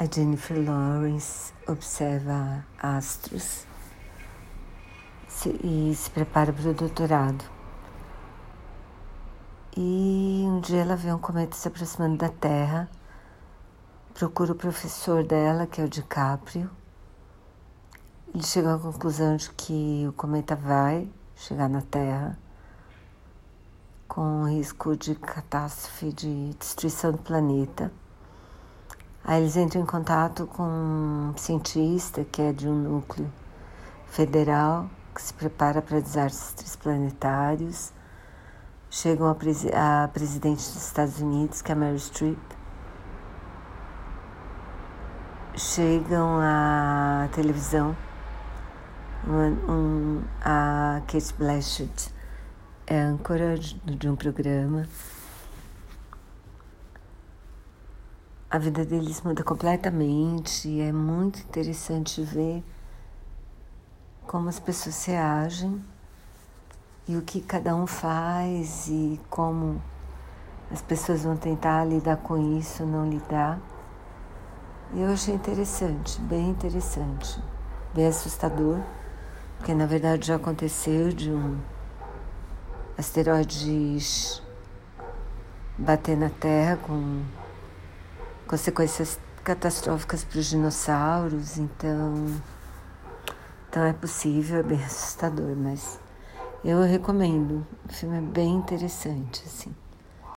A Jennifer Lawrence observa astros e se prepara para o doutorado. E um dia ela vê um cometa se aproximando da Terra, procura o professor dela, que é o DiCaprio. Ele chega à conclusão de que o cometa vai chegar na Terra com risco de catástrofe, de destruição do planeta. Aí eles entram em contato com um cientista que é de um núcleo federal que se prepara para desastres planetários. Chegam a, presi a presidente dos Estados Unidos, que é a Mary Streep. Chegam à televisão, um, a Kate Blanchett é âncora de um programa. A vida deles muda completamente e é muito interessante ver como as pessoas reagem e o que cada um faz e como as pessoas vão tentar lidar com isso, não lidar. E eu achei interessante, bem interessante, bem assustador, porque na verdade já aconteceu de um asteroides bater na Terra com consequências catastróficas para os dinossauros, então, então é possível, é bem assustador, mas eu recomendo. O filme é bem interessante, assim.